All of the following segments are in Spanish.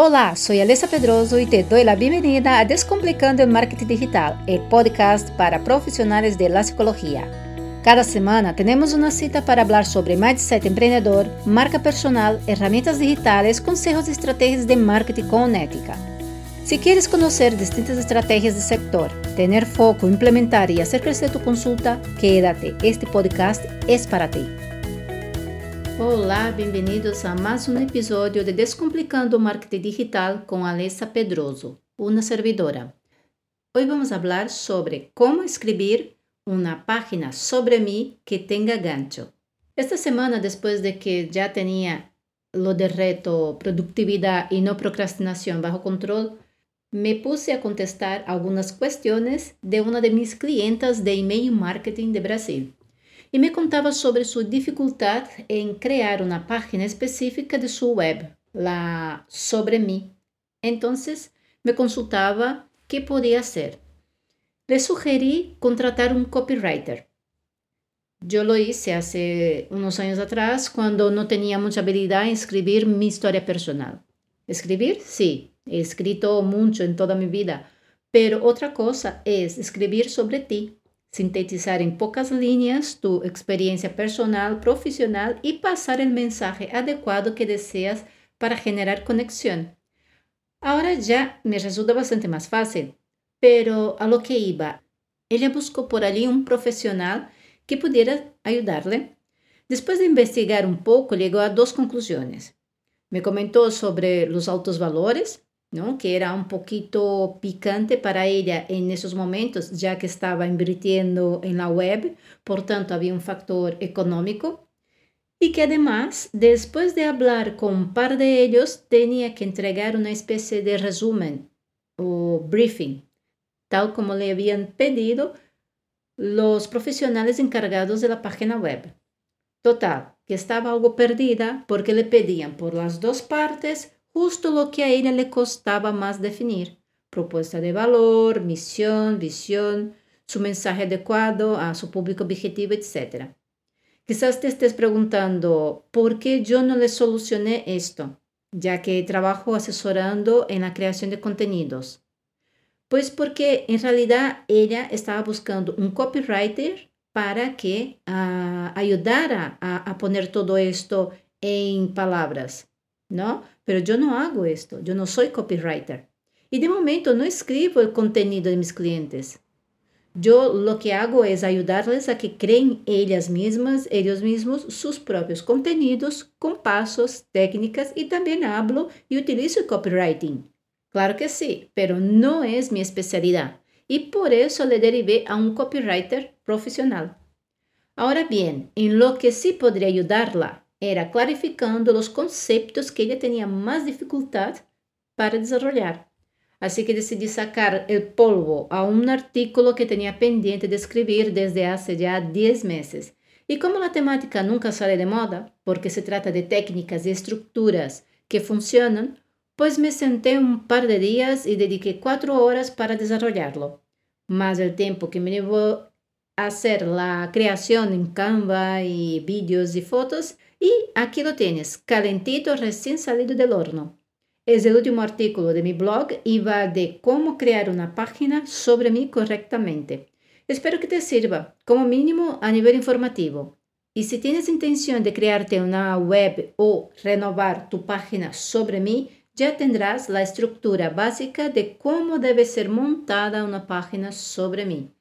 Olá, sou Alessa Pedroso e te dou a bem-vinda a Descomplicando o Marketing Digital, o podcast para profissionais de la. Cada semana temos uma cita para falar sobre mindset empreendedor, marca personal, ferramentas digitais, conselhos e estratégias de marketing com ética. Se queres conhecer distintas estratégias de sector, ter foco, implementar e fazer crescer tu consulta, quédate. Este podcast é para ti. Olá, bem-vindos a mais um episódio de Descomplicando Marketing Digital com Alessa Pedroso, uma servidora. Hoje vamos falar sobre como escrever uma página sobre mim que tenha gancho. Esta semana, depois de que já tinha lo de reto Productividade e não procrastinação bajo controle, me puse a contestar algumas questões de uma de minhas clientas de e-mail marketing de Brasil e me contava sobre sua dificuldade em criar uma página específica de sua web, lá sobre mim. Então, me consultava que podia ser. Le sugeri contratar um copywriter. Eu lo hice hace unos años atrás cuando no tenía mucha habilidad en escribir mi historia personal. Escribir, sí, he escrito mucho en toda mi vida, pero otra cosa es escribir sobre ti, sintetizar em poucas linhas tu experiência personal, profissional e passar o mensaje adequado que deseas para generar conexão. Agora já me resulta bastante mais fácil, pero a lo que iba, ela buscou por ali um profissional que pudiera ajudar-lhe. Depois de investigar um pouco, chegou a duas conclusões. Me comentou sobre os altos valores ¿no? que era un poquito picante para ella en esos momentos, ya que estaba invirtiendo en la web, por tanto había un factor económico, y que además, después de hablar con un par de ellos, tenía que entregar una especie de resumen o briefing, tal como le habían pedido los profesionales encargados de la página web. Total, que estaba algo perdida porque le pedían por las dos partes justo lo que a ella le costaba más definir. Propuesta de valor, misión, visión, su mensaje adecuado a su público objetivo, etc. Quizás te estés preguntando, ¿por qué yo no le solucioné esto? Ya que trabajo asesorando en la creación de contenidos. Pues porque en realidad ella estaba buscando un copywriter para que uh, ayudara a, a poner todo esto en palabras. ¿no? Pero yo no hago esto, yo no soy copywriter. Y de momento no escribo el contenido de mis clientes. Yo lo que hago es ayudarles a que creen ellas mismas, ellos mismos, sus propios contenidos con pasos, técnicas y también hablo y utilizo copywriting. Claro que sí, pero no es mi especialidad y por eso le derivé a un copywriter profesional. Ahora bien, en lo que sí podría ayudarla era clarificando os conceitos que ele tinha mais dificuldade para desenvolver. Assim que decidi sacar o polvo a um artículo que tinha pendiente de escrever desde há já 10 meses. E como a temática nunca sai de moda, porque se trata de técnicas e estruturas que funcionam, pois me sentei um par de dias e dediquei quatro horas para desenvolverlo. Mas o tempo que me a hacer la creación en Canva y vídeos y fotos y aquí lo tienes, calentito recién salido del horno. Es el último artículo de mi blog y va de cómo crear una página sobre mí correctamente. Espero que te sirva, como mínimo a nivel informativo. Y si tienes intención de crearte una web o renovar tu página sobre mí, ya tendrás la estructura básica de cómo debe ser montada una página sobre mí.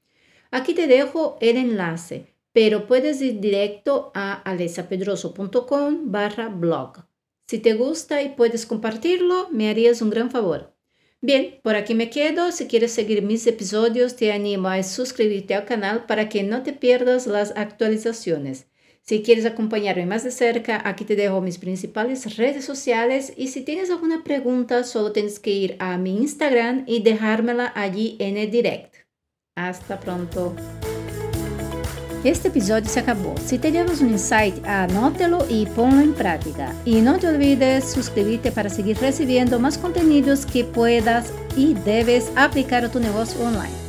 Aquí te dejo el enlace, pero puedes ir directo a alesapedroso.com barra blog. Si te gusta y puedes compartirlo, me harías un gran favor. Bien, por aquí me quedo. Si quieres seguir mis episodios, te animo a suscribirte al canal para que no te pierdas las actualizaciones. Si quieres acompañarme más de cerca, aquí te dejo mis principales redes sociales y si tienes alguna pregunta, solo tienes que ir a mi Instagram y dejármela allí en el direct. Hasta pronto. Este episódio se acabou. Se tivemos um insight, anótelo e ponlo em prática. E não te olvides suscrever-te para seguir recebendo mais conteúdos que puedas e deves aplicar a tu negócio online.